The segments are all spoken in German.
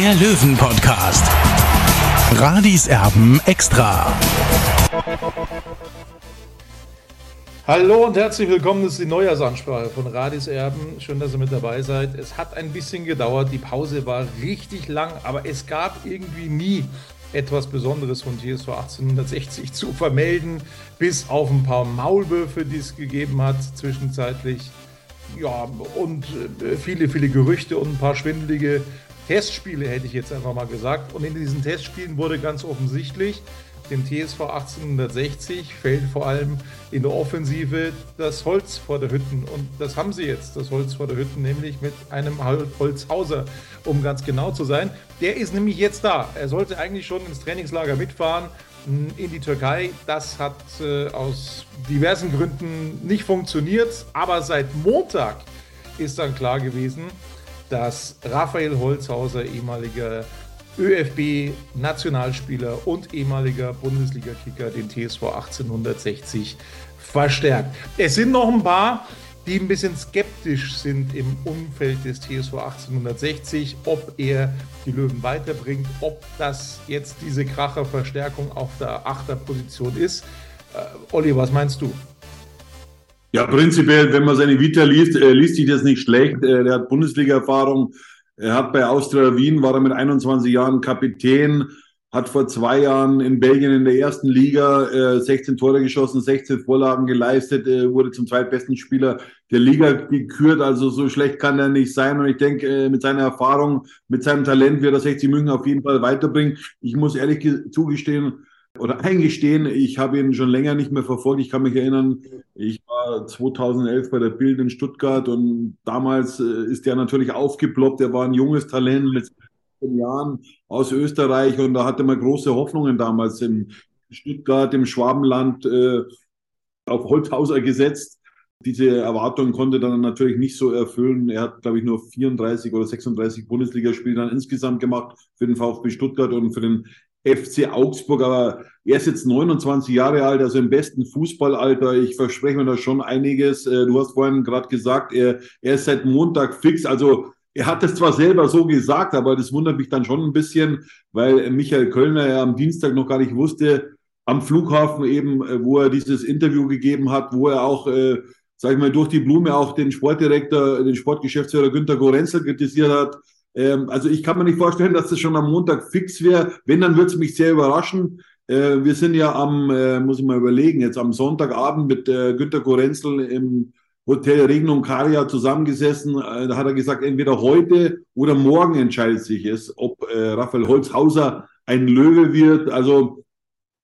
der Löwen-Podcast. Radis Erben extra. Hallo und herzlich willkommen. Das ist die Neujahrsansprache von Radis Erben. Schön, dass ihr mit dabei seid. Es hat ein bisschen gedauert. Die Pause war richtig lang, aber es gab irgendwie nie etwas Besonderes von TSV 1860 zu vermelden, bis auf ein paar Maulwürfe, die es gegeben hat zwischenzeitlich. Ja, und äh, viele, viele Gerüchte und ein paar schwindelige Testspiele, hätte ich jetzt einfach mal gesagt. Und in diesen Testspielen wurde ganz offensichtlich, dem TSV 1860 fällt vor allem in der Offensive das Holz vor der Hütten. Und das haben sie jetzt, das Holz vor der Hütten, nämlich mit einem Holzhauser, um ganz genau zu sein. Der ist nämlich jetzt da. Er sollte eigentlich schon ins Trainingslager mitfahren in die Türkei. Das hat äh, aus diversen Gründen nicht funktioniert. Aber seit Montag ist dann klar gewesen, dass Raphael Holzhauser, ehemaliger ÖFB-Nationalspieler und ehemaliger Bundesliga-Kicker, den TSV 1860 verstärkt. Es sind noch ein paar, die ein bisschen skeptisch sind im Umfeld des TSV 1860, ob er die Löwen weiterbringt, ob das jetzt diese Kracherverstärkung auf der Achterposition ist. Äh, Olli, was meinst du? Ja, prinzipiell, wenn man seine Vita liest, äh, liest sich das nicht schlecht. Äh, er hat Bundesliga-Erfahrung. Er hat bei Austria Wien, war er mit 21 Jahren Kapitän, hat vor zwei Jahren in Belgien in der ersten Liga äh, 16 Tore geschossen, 16 Vorlagen geleistet, äh, wurde zum zweitbesten Spieler der Liga gekürt. Also so schlecht kann er nicht sein. Und ich denke, äh, mit seiner Erfahrung, mit seinem Talent wird er 60 München auf jeden Fall weiterbringen. Ich muss ehrlich zugestehen, oder eingestehen, ich habe ihn schon länger nicht mehr verfolgt. Ich kann mich erinnern, ich war 2011 bei der Bild in Stuttgart und damals äh, ist er natürlich aufgeploppt. Er war ein junges Talent mit 16 Jahren aus Österreich und da hatte man große Hoffnungen damals in Stuttgart, im Schwabenland äh, auf Holthauser gesetzt. Diese Erwartungen konnte dann natürlich nicht so erfüllen. Er hat, glaube ich, nur 34 oder 36 Bundesligaspiele dann insgesamt gemacht für den VfB Stuttgart und für den FC Augsburg, aber er ist jetzt 29 Jahre alt, also im besten Fußballalter. Ich verspreche mir da schon einiges. Äh, du hast vorhin gerade gesagt, er, er ist seit Montag fix. Also er hat es zwar selber so gesagt, aber das wundert mich dann schon ein bisschen, weil Michael Kölner ja am Dienstag noch gar nicht wusste, am Flughafen eben, äh, wo er dieses Interview gegeben hat, wo er auch, äh, sag ich mal, durch die Blume auch den Sportdirektor, den Sportgeschäftsführer Günter Gorenzel kritisiert hat ähm, also ich kann mir nicht vorstellen, dass das schon am Montag fix wäre. Wenn, dann würde es mich sehr überraschen. Äh, wir sind ja am, äh, muss ich mal überlegen, jetzt am Sonntagabend mit äh, Günter Korenzel im Hotel Regnum Caria zusammengesessen. Äh, da hat er gesagt, entweder heute oder morgen entscheidet sich es, ob äh, Raphael Holzhauser ein Löwe wird. Also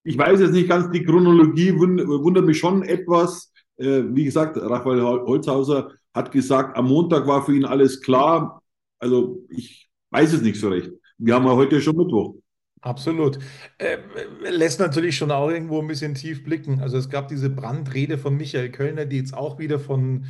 ich weiß jetzt nicht ganz, die Chronologie wundert mich schon etwas. Äh, wie gesagt, Raphael Holzhauser hat gesagt, am Montag war für ihn alles klar. Also ich weiß es nicht so recht. Wir haben ja heute schon Mittwoch. Absolut. Äh, lässt natürlich schon auch irgendwo ein bisschen tief blicken. Also es gab diese Brandrede von Michael Kölner, die jetzt auch wieder von,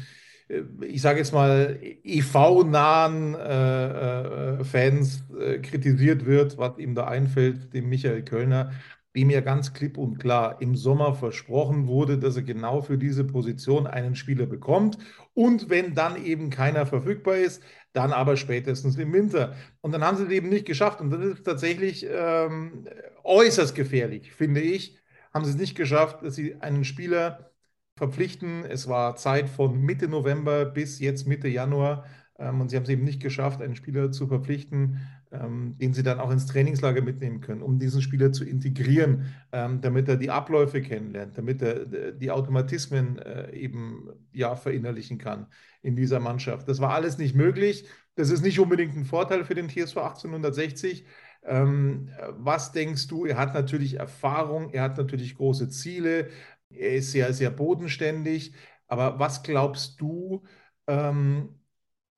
äh, ich sage jetzt mal, EV-nahen äh, äh, Fans äh, kritisiert wird, was ihm da einfällt, dem Michael Kölner dem ja ganz klipp und klar im Sommer versprochen wurde, dass er genau für diese Position einen Spieler bekommt. Und wenn dann eben keiner verfügbar ist, dann aber spätestens im Winter. Und dann haben sie es eben nicht geschafft. Und das ist tatsächlich ähm, äußerst gefährlich, finde ich. Haben sie es nicht geschafft, dass sie einen Spieler verpflichten. Es war Zeit von Mitte November bis jetzt Mitte Januar. Ähm, und sie haben es eben nicht geschafft, einen Spieler zu verpflichten, den sie dann auch ins Trainingslager mitnehmen können, um diesen Spieler zu integrieren, ähm, damit er die Abläufe kennenlernt, damit er die Automatismen äh, eben ja verinnerlichen kann in dieser Mannschaft. Das war alles nicht möglich. Das ist nicht unbedingt ein Vorteil für den TSV 1860. Ähm, was denkst du? Er hat natürlich Erfahrung, er hat natürlich große Ziele, er ist sehr, sehr bodenständig. Aber was glaubst du, ähm,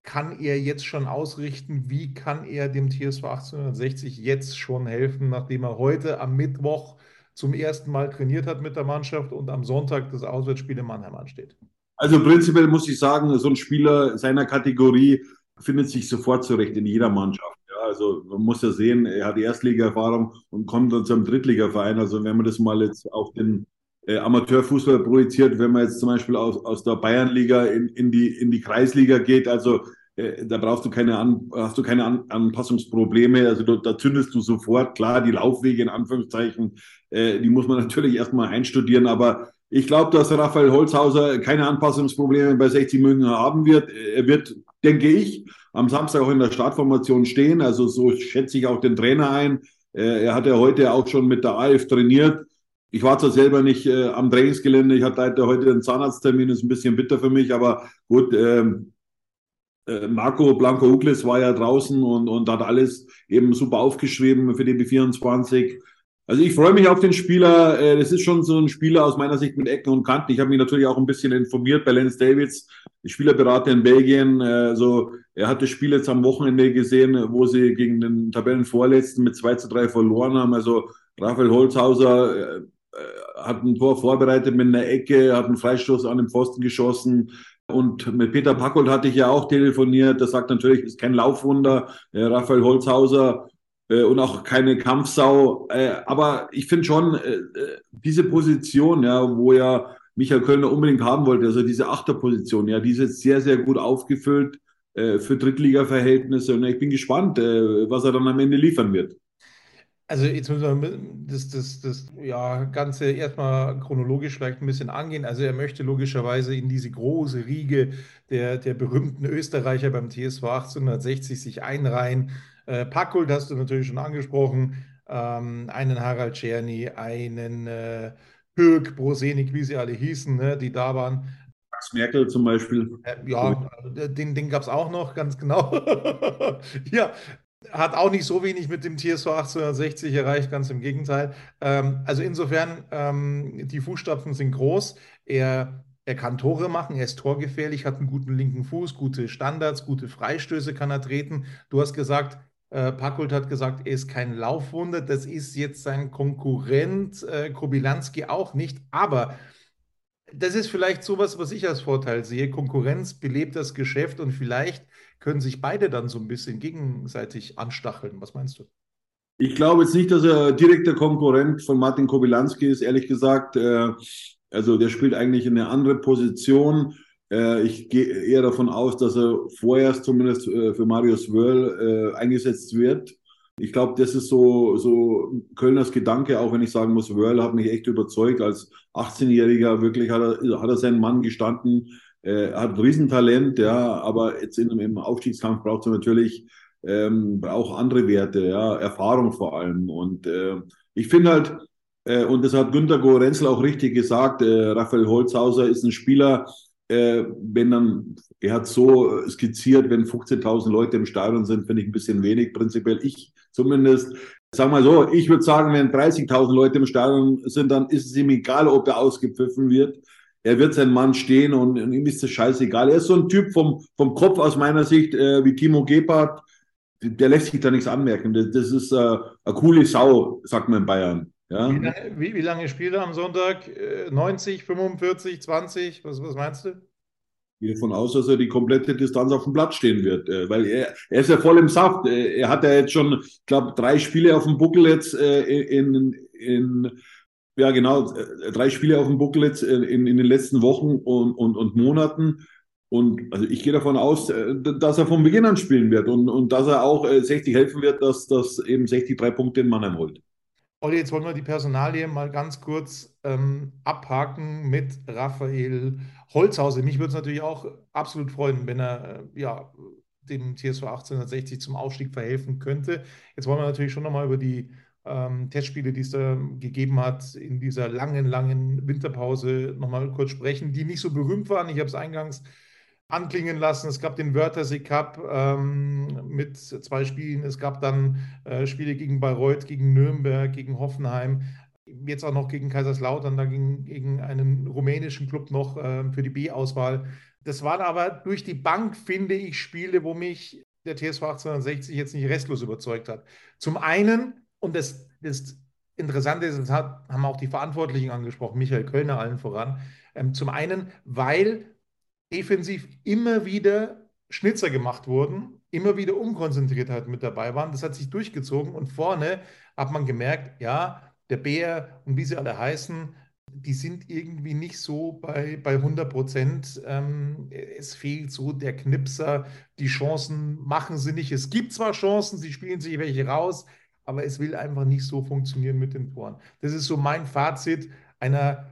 kann er jetzt schon ausrichten? Wie kann er dem TSV 1860 jetzt schon helfen, nachdem er heute am Mittwoch zum ersten Mal trainiert hat mit der Mannschaft und am Sonntag das Auswärtsspiel in Mannheim ansteht? Also prinzipiell muss ich sagen, so ein Spieler seiner Kategorie findet sich sofort zurecht in jeder Mannschaft. Ja, also man muss ja sehen, er hat Erstliga-Erfahrung und kommt dann zu einem Drittligaverein. Also wenn man das mal jetzt auf den äh, Amateurfußball projiziert, wenn man jetzt zum Beispiel aus, aus der Bayernliga in, in, die, in die Kreisliga geht, also äh, da brauchst du keine, An, hast du keine An Anpassungsprobleme. Also da, da, zündest du sofort, klar, die Laufwege in Anführungszeichen, äh, die muss man natürlich erstmal einstudieren, aber ich glaube, dass Raphael Holzhauser keine Anpassungsprobleme bei 60 München haben wird. Er wird, denke ich, am Samstag auch in der Startformation stehen. Also so schätze ich auch den Trainer ein. Äh, er hat ja heute auch schon mit der AF trainiert. Ich war zwar selber nicht äh, am Trainingsgelände, ich hatte heute einen Zahnarzttermin, ist ein bisschen bitter für mich, aber gut, ähm, äh, Marco Blanco Uglis war ja draußen und, und hat alles eben super aufgeschrieben für die B24. Also ich freue mich auf den Spieler. Äh, das ist schon so ein Spieler aus meiner Sicht mit Ecken und Kanten. Ich habe mich natürlich auch ein bisschen informiert bei Lance Davids, Spielerberater in Belgien. Also er hat das Spiel jetzt am Wochenende gesehen, wo sie gegen den Tabellenvorletzten mit 2 zu 3 verloren haben. Also Raphael Holzhauser äh, hat ein Tor vorbereitet mit einer Ecke, hat einen Freistoß an den Pfosten geschossen. Und mit Peter Packold hatte ich ja auch telefoniert. Das sagt natürlich, ist kein Laufwunder. Raphael Holzhauser äh, und auch keine Kampfsau. Äh, aber ich finde schon, äh, äh, diese Position, ja, wo ja Michael Kölner unbedingt haben wollte, also diese Achterposition, ja, die ist jetzt sehr, sehr gut aufgefüllt äh, für Drittliga-Verhältnisse. Und ich bin gespannt, äh, was er dann am Ende liefern wird. Also jetzt müssen wir das, das, das ja, Ganze erstmal chronologisch vielleicht ein bisschen angehen. Also er möchte logischerweise in diese große Riege der, der berühmten Österreicher beim TSV 1860 sich einreihen. Äh, Packult hast du natürlich schon angesprochen, ähm, einen Harald Czerny, einen äh, Hürk, Brosenik, wie sie alle hießen, ne, die da waren. Max Merkel zum Beispiel. Äh, ja, den, den gab es auch noch, ganz genau. ja, hat auch nicht so wenig mit dem TSV 1860 erreicht, ganz im Gegenteil. Ähm, also insofern, ähm, die Fußstapfen sind groß. Er, er kann Tore machen, er ist torgefährlich, hat einen guten linken Fuß, gute Standards, gute Freistöße kann er treten. Du hast gesagt, äh, Packult hat gesagt, er ist kein Laufwunder. Das ist jetzt sein Konkurrent äh, Kobilanski auch nicht. Aber das ist vielleicht sowas, was ich als Vorteil sehe. Konkurrenz belebt das Geschäft und vielleicht können sich beide dann so ein bisschen gegenseitig anstacheln. Was meinst du? Ich glaube jetzt nicht, dass er direkter Konkurrent von Martin Kobilanski ist, ehrlich gesagt. Äh, also der spielt eigentlich in eine andere Position. Äh, ich gehe eher davon aus, dass er vorerst zumindest äh, für Marius Wörl eingesetzt wird. Ich glaube, das ist so, so Kölners Gedanke, auch wenn ich sagen muss, Wörl hat mich echt überzeugt. Als 18-Jähriger wirklich hat er, hat er seinen Mann gestanden. Er hat ein Riesentalent, ja, aber jetzt in, im Aufstiegskampf braucht er natürlich ähm, braucht andere Werte, ja, Erfahrung vor allem. Und äh, ich finde halt, äh, und das hat Günter Gorenzel auch richtig gesagt, äh, Raphael Holzhauser ist ein Spieler, äh, wenn dann, er hat so skizziert, wenn 15.000 Leute im Stadion sind, finde ich ein bisschen wenig, prinzipiell ich zumindest. Sag mal so, ich würde sagen, wenn 30.000 Leute im Stadion sind, dann ist es ihm egal, ob er ausgepfiffen wird. Er wird sein Mann stehen und, und ihm ist das scheißegal. Er ist so ein Typ vom, vom Kopf aus meiner Sicht äh, wie Timo Gebhardt. Der lässt sich da nichts anmerken. Das, das ist äh, eine coole Sau, sagt man in Bayern. Ja? Wie, lange, wie, wie lange spielt er am Sonntag? 90, 45, 20? Was, was meinst du? Ich gehe davon aus, dass er die komplette Distanz auf dem Platz stehen wird, äh, weil er, er ist ja voll im Saft. Äh, er hat ja jetzt schon, ich glaube, drei Spiele auf dem Buckel jetzt äh, in, in ja genau, drei Spiele auf dem Buckel jetzt in, in den letzten Wochen und, und, und Monaten. Und also ich gehe davon aus, dass er von Beginn an spielen wird und, und dass er auch 60 helfen wird, dass, dass eben 60 drei Punkte in Mannheim holt. Olli, jetzt wollen wir die Personalie mal ganz kurz ähm, abhaken mit Raphael Holzhauser. Mich würde es natürlich auch absolut freuen, wenn er äh, ja, dem TSV 1860 zum Aufstieg verhelfen könnte. Jetzt wollen wir natürlich schon nochmal über die ähm, Testspiele, die es da gegeben hat, in dieser langen, langen Winterpause nochmal kurz sprechen, die nicht so berühmt waren. Ich habe es eingangs anklingen lassen. Es gab den Wörthersee Cup ähm, mit zwei Spielen. Es gab dann äh, Spiele gegen Bayreuth, gegen Nürnberg, gegen Hoffenheim. Jetzt auch noch gegen Kaiserslautern, da gegen, gegen einen rumänischen Club noch äh, für die B-Auswahl. Das waren aber durch die Bank, finde ich, Spiele, wo mich der TSV 1860 jetzt nicht restlos überzeugt hat. Zum einen, und das, das Interessante ist, das hat, haben auch die Verantwortlichen angesprochen, Michael Kölner allen voran, ähm, zum einen, weil defensiv immer wieder Schnitzer gemacht wurden, immer wieder Unkonzentriertheit mit dabei waren. Das hat sich durchgezogen und vorne hat man gemerkt, ja, der Bär und wie sie alle heißen, die sind irgendwie nicht so bei, bei 100 Prozent. Ähm, es fehlt so der Knipser. Die Chancen machen sie nicht. Es gibt zwar Chancen, sie spielen sich welche raus, aber es will einfach nicht so funktionieren mit den Toren. Das ist so mein Fazit einer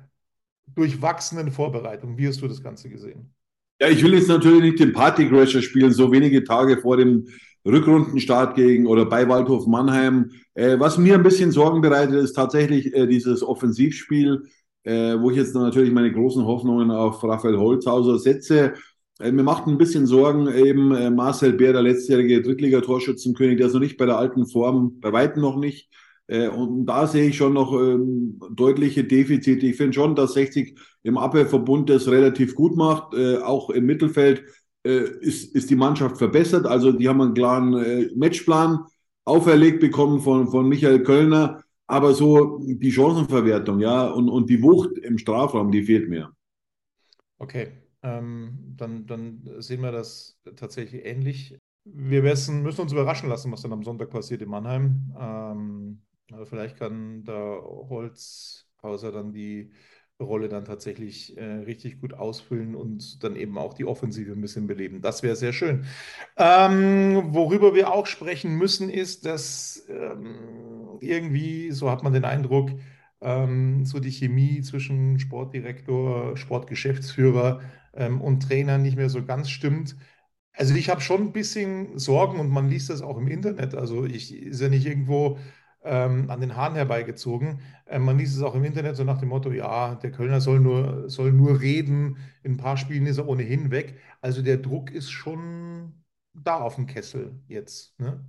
durchwachsenen Vorbereitung. Wie hast du das Ganze gesehen? Ja, ich will jetzt natürlich nicht den Partycrasher spielen, so wenige Tage vor dem Rückrundenstart gegen oder bei Waldhof Mannheim. Äh, was mir ein bisschen Sorgen bereitet, ist tatsächlich äh, dieses Offensivspiel, äh, wo ich jetzt natürlich meine großen Hoffnungen auf Raphael Holzhauser setze. Äh, mir macht ein bisschen Sorgen eben äh, Marcel Bär, der letztjährige Drittliga-Torschützenkönig, der ist noch nicht bei der alten Form, bei weitem noch nicht. Äh, und da sehe ich schon noch ähm, deutliche Defizite. Ich finde schon, dass 60 im Abwehrverbund das relativ gut macht. Äh, auch im Mittelfeld äh, ist, ist die Mannschaft verbessert. Also die haben einen klaren äh, Matchplan auferlegt bekommen von, von Michael Kölner. Aber so die Chancenverwertung, ja, und, und die Wucht im Strafraum, die fehlt mir. Okay, ähm, dann, dann sehen wir das tatsächlich ähnlich. Wir müssen, uns überraschen lassen, was dann am Sonntag passiert in Mannheim. Ähm, also vielleicht kann da Holzhauser dann die Rolle dann tatsächlich äh, richtig gut ausfüllen und dann eben auch die Offensive ein bisschen beleben. Das wäre sehr schön. Ähm, worüber wir auch sprechen müssen, ist, dass ähm, irgendwie, so hat man den Eindruck, ähm, so die Chemie zwischen Sportdirektor, Sportgeschäftsführer ähm, und Trainer nicht mehr so ganz stimmt. Also ich habe schon ein bisschen Sorgen und man liest das auch im Internet. Also ich ist ja nicht irgendwo ähm, an den Haaren herbeigezogen. Ähm, man liest es auch im Internet so nach dem Motto, ja, der Kölner soll nur, soll nur reden, in ein paar Spielen ist er ohnehin weg. Also der Druck ist schon da auf dem Kessel jetzt. Ne?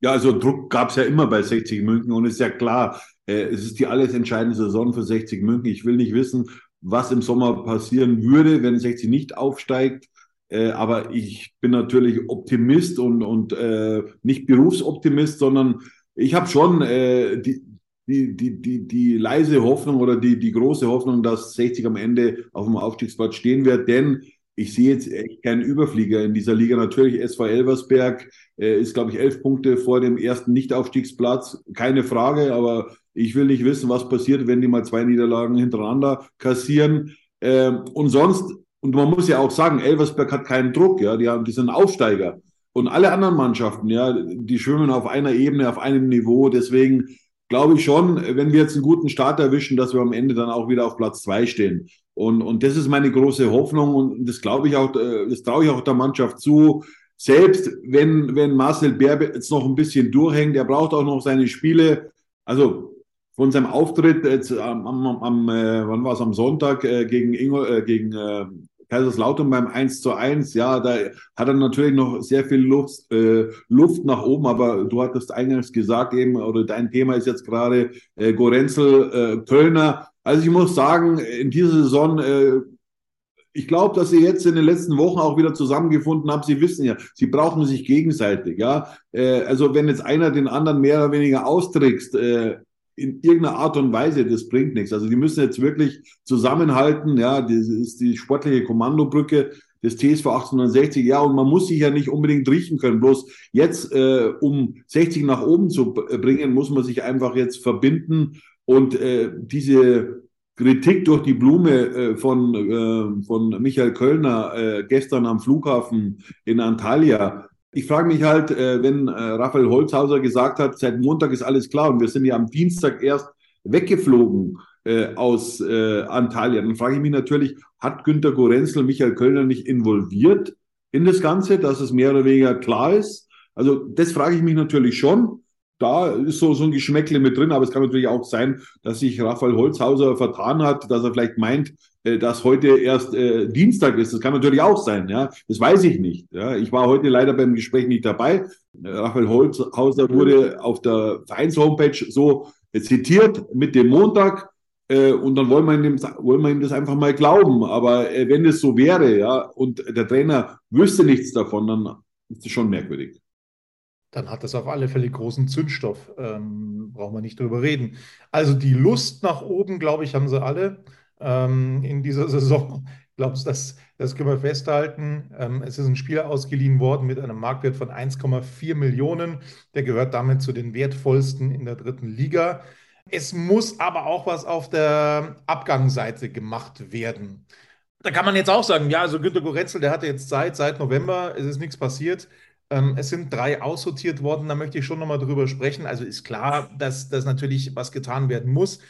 Ja, also Druck gab es ja immer bei 60 München und ist ja klar, äh, es ist die alles entscheidende Saison für 60 München. Ich will nicht wissen, was im Sommer passieren würde, wenn 60 nicht aufsteigt. Äh, aber ich bin natürlich Optimist und, und äh, nicht Berufsoptimist, sondern ich habe schon äh, die, die, die, die, die leise Hoffnung oder die, die große Hoffnung, dass 60 am Ende auf dem Aufstiegsplatz stehen wird, denn ich sehe jetzt echt keinen Überflieger in dieser Liga. Natürlich, SV Elversberg äh, ist, glaube ich, elf Punkte vor dem ersten Nicht-Aufstiegsplatz. Keine Frage, aber ich will nicht wissen, was passiert, wenn die mal zwei Niederlagen hintereinander kassieren. Ähm, und sonst, und man muss ja auch sagen, Elversberg hat keinen Druck, ja, die, haben, die sind Aufsteiger. Und alle anderen Mannschaften, ja, die schwimmen auf einer Ebene, auf einem Niveau. Deswegen glaube ich schon, wenn wir jetzt einen guten Start erwischen, dass wir am Ende dann auch wieder auf Platz zwei stehen. Und, und das ist meine große Hoffnung und das glaube ich auch, äh, das traue ich auch der Mannschaft zu. Selbst wenn, wenn Marcel Bär jetzt noch ein bisschen durchhängt, er braucht auch noch seine Spiele. Also von seinem Auftritt jetzt am, am, am äh, wann war es am Sonntag äh, gegen Ingo, äh, gegen äh, Kaiserslautern beim 1 zu 1, ja, da hat er natürlich noch sehr viel Luft, äh, Luft nach oben, aber du hattest eingangs gesagt eben, oder dein Thema ist jetzt gerade äh, Gorenzel, äh, Kölner. Also ich muss sagen, in dieser Saison, äh, ich glaube, dass sie jetzt in den letzten Wochen auch wieder zusammengefunden haben. Sie wissen ja, sie brauchen sich gegenseitig, ja. Äh, also wenn jetzt einer den anderen mehr oder weniger austrickst, äh, in irgendeiner Art und Weise, das bringt nichts. Also die müssen jetzt wirklich zusammenhalten. Ja, das ist die sportliche Kommandobrücke des TSV 1860. Ja, und man muss sich ja nicht unbedingt riechen können. Bloß jetzt, äh, um 60 nach oben zu bringen, muss man sich einfach jetzt verbinden und äh, diese Kritik durch die Blume äh, von, äh, von Michael Kölner äh, gestern am Flughafen in Antalya, ich frage mich halt, äh, wenn äh, Raphael Holzhauser gesagt hat, seit Montag ist alles klar und wir sind ja am Dienstag erst weggeflogen äh, aus Antalya, dann frage ich mich natürlich, hat Günter Gorenzel Michael Kölner nicht involviert in das Ganze, dass es mehr oder weniger klar ist? Also das frage ich mich natürlich schon da ist so, so ein Geschmäckle mit drin, aber es kann natürlich auch sein, dass sich Raphael Holzhauser vertan hat, dass er vielleicht meint, äh, dass heute erst äh, Dienstag ist. Das kann natürlich auch sein, ja. Das weiß ich nicht. Ja. Ich war heute leider beim Gespräch nicht dabei. Äh, Raphael Holzhauser wurde auf der Vereins-Homepage so zitiert mit dem Montag. Äh, und dann wollen wir, ihm, wollen wir ihm das einfach mal glauben. Aber äh, wenn es so wäre, ja, und der Trainer wüsste nichts davon, dann ist das schon merkwürdig. Dann hat das auf alle Fälle großen Zündstoff. Ähm, brauchen wir nicht drüber reden. Also die Lust nach oben, glaube ich, haben sie alle ähm, in dieser Saison. Glaubst du, das, das können wir festhalten? Ähm, es ist ein Spieler ausgeliehen worden mit einem Marktwert von 1,4 Millionen. Der gehört damit zu den wertvollsten in der dritten Liga. Es muss aber auch was auf der Abgangsseite gemacht werden. Da kann man jetzt auch sagen, ja, also Günter Goretzel, der hatte jetzt Zeit, seit November, es ist nichts passiert. Ähm, es sind drei aussortiert worden, da möchte ich schon nochmal drüber sprechen. Also ist klar, dass, dass natürlich was getan werden muss.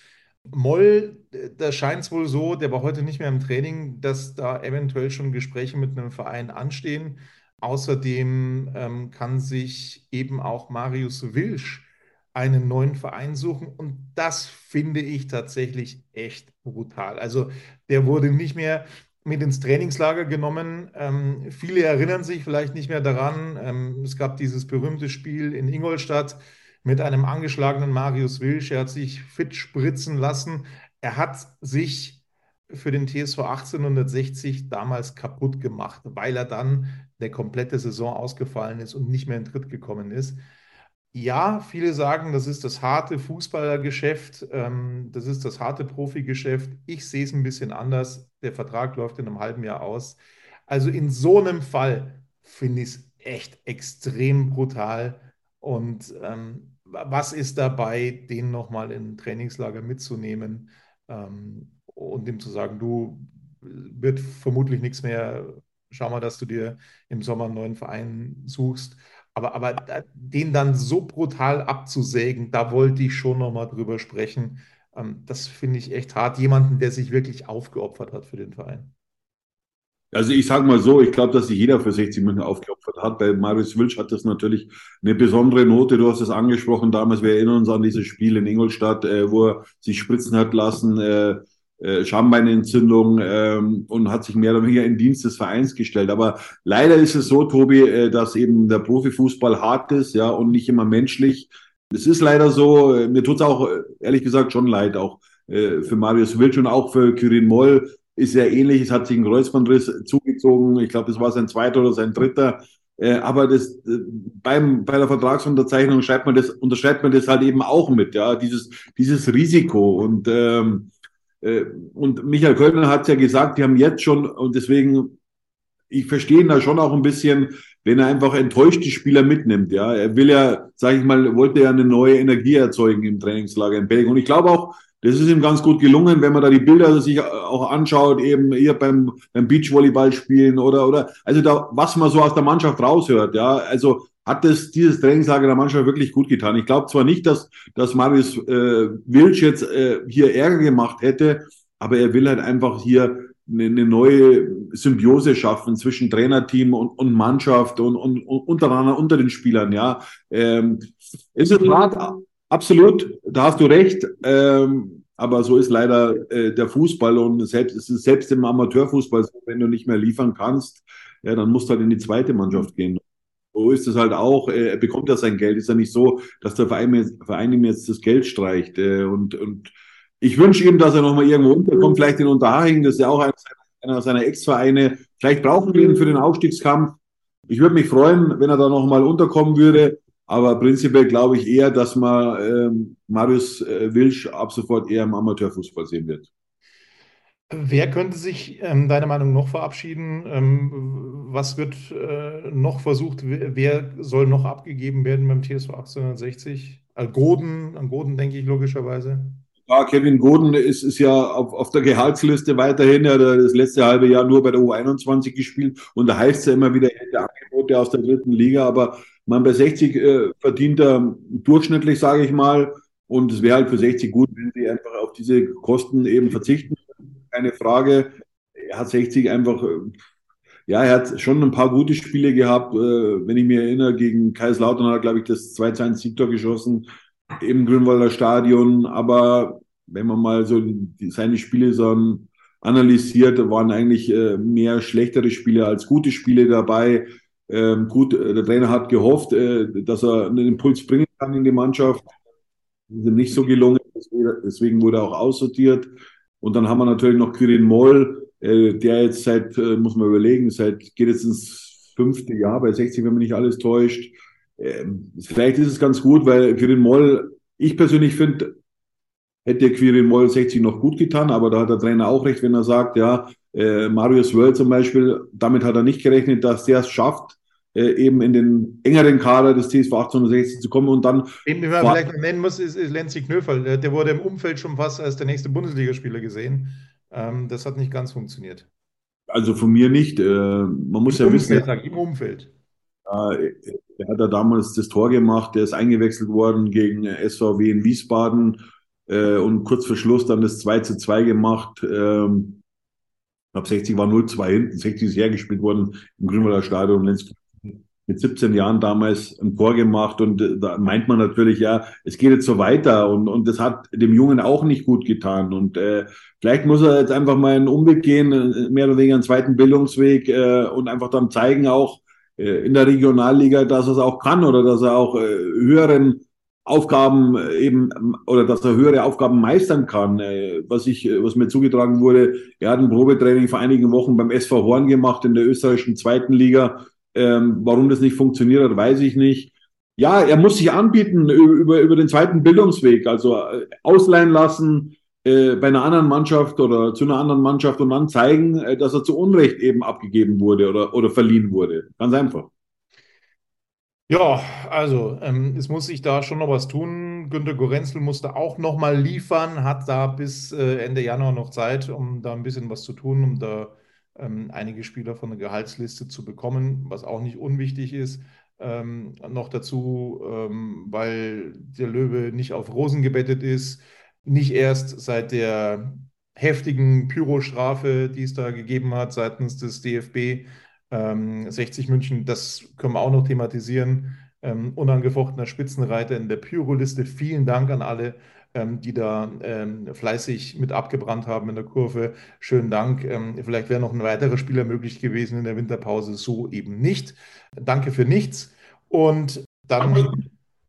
Moll, da scheint es wohl so, der war heute nicht mehr im Training, dass da eventuell schon Gespräche mit einem Verein anstehen. Außerdem ähm, kann sich eben auch Marius Wilsch einen neuen Verein suchen. Und das finde ich tatsächlich echt brutal. Also der wurde nicht mehr mit ins Trainingslager genommen. Ähm, viele erinnern sich vielleicht nicht mehr daran. Ähm, es gab dieses berühmte Spiel in Ingolstadt mit einem angeschlagenen Marius Wilsch. Er hat sich fit spritzen lassen. Er hat sich für den TSV 1860 damals kaputt gemacht, weil er dann der komplette Saison ausgefallen ist und nicht mehr in Tritt gekommen ist. Ja, viele sagen, das ist das harte Fußballergeschäft, ähm, das ist das harte Profigeschäft. Ich sehe es ein bisschen anders. Der Vertrag läuft in einem halben Jahr aus. Also in so einem Fall finde ich es echt extrem brutal. Und ähm, was ist dabei, den nochmal in ein Trainingslager mitzunehmen ähm, und ihm zu sagen, du wird vermutlich nichts mehr, schau mal, dass du dir im Sommer einen neuen Verein suchst. Aber, aber den dann so brutal abzusägen, da wollte ich schon nochmal drüber sprechen. Ähm, das finde ich echt hart. Jemanden, der sich wirklich aufgeopfert hat für den Verein. Also ich sage mal so, ich glaube, dass sich jeder für 60 München aufgeopfert hat. Bei Marius Wilsch hat das natürlich eine besondere Note. Du hast es angesprochen damals. Wir erinnern uns an dieses Spiel in Ingolstadt, äh, wo er sich spritzen hat lassen. Äh, äh, Schambeinentzündung ähm, und hat sich mehr oder weniger in Dienst des Vereins gestellt. Aber leider ist es so, Tobi, äh, dass eben der Profifußball hart ist, ja, und nicht immer menschlich. Es ist leider so, äh, mir tut es auch, äh, ehrlich gesagt, schon leid, auch äh, für Marius Wilsch und auch für Kyrin Moll ist ja ähnlich. Es hat sich ein Kreuzbandriss zugezogen. Ich glaube, das war sein zweiter oder sein dritter. Äh, aber das, äh, beim, bei der Vertragsunterzeichnung schreibt man das, unterschreibt man das halt eben auch mit, ja, dieses, dieses Risiko. Und ähm, äh, und Michael Kölner hat ja gesagt, die haben jetzt schon, und deswegen, ich verstehe ihn da schon auch ein bisschen, wenn er einfach enttäuschte Spieler mitnimmt. Ja, er will ja, sage ich mal, wollte ja eine neue Energie erzeugen im Trainingslager in Belgien. Und ich glaube auch, das ist ihm ganz gut gelungen, wenn man da die Bilder sich auch anschaut, eben hier beim, beim Beachvolleyball spielen oder, oder, also da, was man so aus der Mannschaft raushört, ja, also hat das, dieses Trainingslager der Mannschaft wirklich gut getan. Ich glaube zwar nicht, dass, dass Marius äh, Wilsch jetzt äh, hier Ärger gemacht hätte, aber er will halt einfach hier eine, eine neue Symbiose schaffen zwischen Trainerteam und, und Mannschaft und, und, und untereinander, unter den Spielern, ja. Ähm, ist es hart? Absolut, da hast du recht. Ähm, aber so ist leider äh, der Fußball und selbst, es ist selbst im Amateurfußball so, wenn du nicht mehr liefern kannst, ja, dann musst du halt in die zweite Mannschaft gehen. So ist es halt auch. Er bekommt ja sein Geld. Ist ja nicht so, dass der Verein, Verein ihm jetzt das Geld streicht. Äh, und, und ich wünsche ihm, dass er nochmal irgendwo unterkommt, vielleicht in Unterhaching. Das ist ja auch einer seiner Ex-Vereine. Vielleicht brauchen wir ihn für den Aufstiegskampf. Ich würde mich freuen, wenn er da nochmal unterkommen würde. Aber prinzipiell glaube ich eher, dass man ähm, Marius äh, Wilsch ab sofort eher im Amateurfußball sehen wird. Wer könnte sich ähm, deiner Meinung noch verabschieden? Ähm, was wird äh, noch versucht? Wer soll noch abgegeben werden beim TSV 1860? An Goden, an Goden denke ich logischerweise. Ja, Kevin Goden ist, ist ja auf, auf der Gehaltsliste weiterhin. Er hat das letzte halbe Jahr nur bei der U21 gespielt und da heißt es ja immer wieder, er hätte Angebote aus der dritten Liga, aber man bei 60 äh, verdient er durchschnittlich, sage ich mal. Und es wäre halt für 60 gut, wenn sie einfach auf diese Kosten eben verzichten keine Frage. Er hat 60 einfach, äh, ja, er hat schon ein paar gute Spiele gehabt. Äh, wenn ich mich erinnere, gegen Kaiserslautern hat er, glaube ich, das 2-2 Siegtor geschossen im Grünwalder Stadion. Aber wenn man mal so seine Spiele so analysiert, waren eigentlich äh, mehr schlechtere Spiele als gute Spiele dabei. Ähm, gut, der Trainer hat gehofft, dass er einen Impuls bringen kann in die Mannschaft. ist ihm nicht so gelungen, deswegen wurde er auch aussortiert. Und dann haben wir natürlich noch Quirin Moll, äh, der jetzt seit, äh, muss man überlegen, seit, geht jetzt ins fünfte Jahr bei 60, wenn mich nicht alles täuscht. Ähm, vielleicht ist es ganz gut, weil Quirin Moll, ich persönlich finde, hätte Quirin Moll 60 noch gut getan, aber da hat der Trainer auch recht, wenn er sagt, ja, äh, Marius Wörl zum Beispiel, damit hat er nicht gerechnet, dass der es schafft, äh, eben in den engeren Kader des TSV 1860 zu kommen und dann. Den man vielleicht noch nennen muss, ist, ist Lenzi Knöferl. Der wurde im Umfeld schon fast als der nächste Bundesligaspieler gesehen. Ähm, das hat nicht ganz funktioniert. Also von mir nicht. Äh, man muss Im ja Umfeld, wissen. Sag, Im Umfeld. Äh, er hat ja damals das Tor gemacht, der ist eingewechselt worden gegen SVW in Wiesbaden äh, und kurz vor Schluss dann das 2 zu 2 gemacht. Ähm, ich glaube, 60 war 0-2 hinten, 60 ist hergespielt worden im Grünwalder Stadion. Lenz mit 17 Jahren damals ein Tor gemacht und äh, da meint man natürlich, ja, es geht jetzt so weiter und, und das hat dem Jungen auch nicht gut getan und äh, vielleicht muss er jetzt einfach mal einen Umweg gehen, äh, mehr oder weniger einen zweiten Bildungsweg äh, und einfach dann zeigen auch äh, in der Regionalliga, dass er es auch kann oder dass er auch äh, höheren Aufgaben äh, eben oder dass er höhere Aufgaben meistern kann. Was ich, was mir zugetragen wurde, er hat ein Probetraining vor einigen Wochen beim SV Horn gemacht in der österreichischen zweiten Liga ähm, warum das nicht funktioniert hat, weiß ich nicht. Ja, er muss sich anbieten über, über den zweiten Bildungsweg, also äh, ausleihen lassen äh, bei einer anderen Mannschaft oder zu einer anderen Mannschaft und dann zeigen, äh, dass er zu Unrecht eben abgegeben wurde oder, oder verliehen wurde. Ganz einfach. Ja, also ähm, es muss sich da schon noch was tun. Günter Gorenzel musste auch noch mal liefern, hat da bis äh, Ende Januar noch Zeit, um da ein bisschen was zu tun, um da ähm, einige Spieler von der Gehaltsliste zu bekommen, was auch nicht unwichtig ist. Ähm, noch dazu, ähm, weil der Löwe nicht auf Rosen gebettet ist, nicht erst seit der heftigen Pyrostrafe, die es da gegeben hat seitens des DFB, 60 München, das können wir auch noch thematisieren. Ähm, unangefochtener Spitzenreiter in der Pyroliste. Vielen Dank an alle, ähm, die da ähm, fleißig mit abgebrannt haben in der Kurve. Schönen Dank. Ähm, vielleicht wäre noch ein weiterer Spieler möglich gewesen in der Winterpause, so eben nicht. Danke für nichts. Und dann. Aber,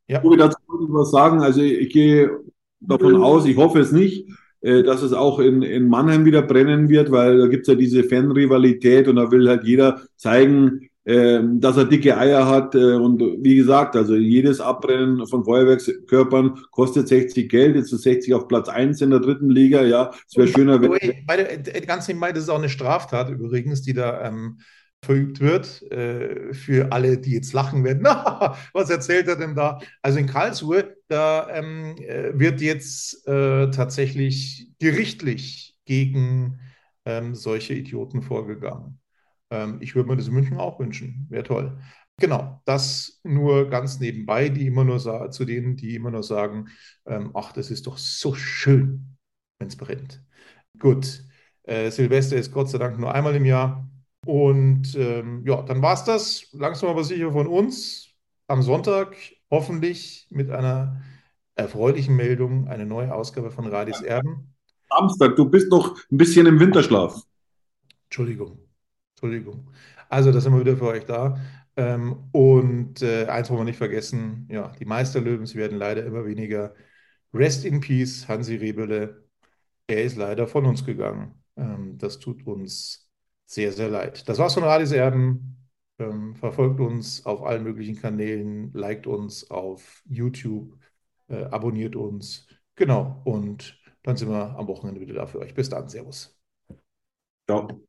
ja. Ich dazu was sagen. Also ich gehe davon aus, ich hoffe es nicht, äh, dass es auch in, in Mannheim wieder brennen wird, weil da gibt es ja diese Fanrivalität und da will halt jeder zeigen, ähm, dass er dicke Eier hat. Äh, und wie gesagt, also jedes Abbrennen von Feuerwerkskörpern kostet 60 Geld. Jetzt ist 60 auf Platz 1 in der dritten Liga. Ja, es wäre schöner, wenn. Der, ganz nebenbei, das ist auch eine Straftat übrigens, die da ähm, verübt wird. Äh, für alle, die jetzt lachen werden. was erzählt er denn da? Also in Karlsruhe, da ähm, äh, wird jetzt äh, tatsächlich gerichtlich gegen ähm, solche Idioten vorgegangen. Ähm, ich würde mir das in München auch wünschen. Wäre toll. Genau, das nur ganz nebenbei, die immer nur zu denen, die immer nur sagen, ähm, ach, das ist doch so schön, wenn es brennt. Gut, äh, Silvester ist Gott sei Dank nur einmal im Jahr. Und ähm, ja, dann war es das. Langsam aber sicher von uns. Am Sonntag hoffentlich mit einer erfreulichen Meldung eine neue Ausgabe von Radis Erben. Samstag, du bist noch ein bisschen im Winterschlaf. Entschuldigung. Entschuldigung. Also, da sind wir wieder für euch da. Ähm, und äh, eins wollen wir nicht vergessen: ja, die Meisterlöwens werden leider immer weniger. Rest in Peace, Hansi Rebele. Er ist leider von uns gegangen. Ähm, das tut uns sehr, sehr leid. Das war's von Radis Erben. Ähm, verfolgt uns auf allen möglichen Kanälen, liked uns auf YouTube, äh, abonniert uns. Genau. Und dann sind wir am Wochenende wieder da für euch. Bis dann. Servus. Ciao.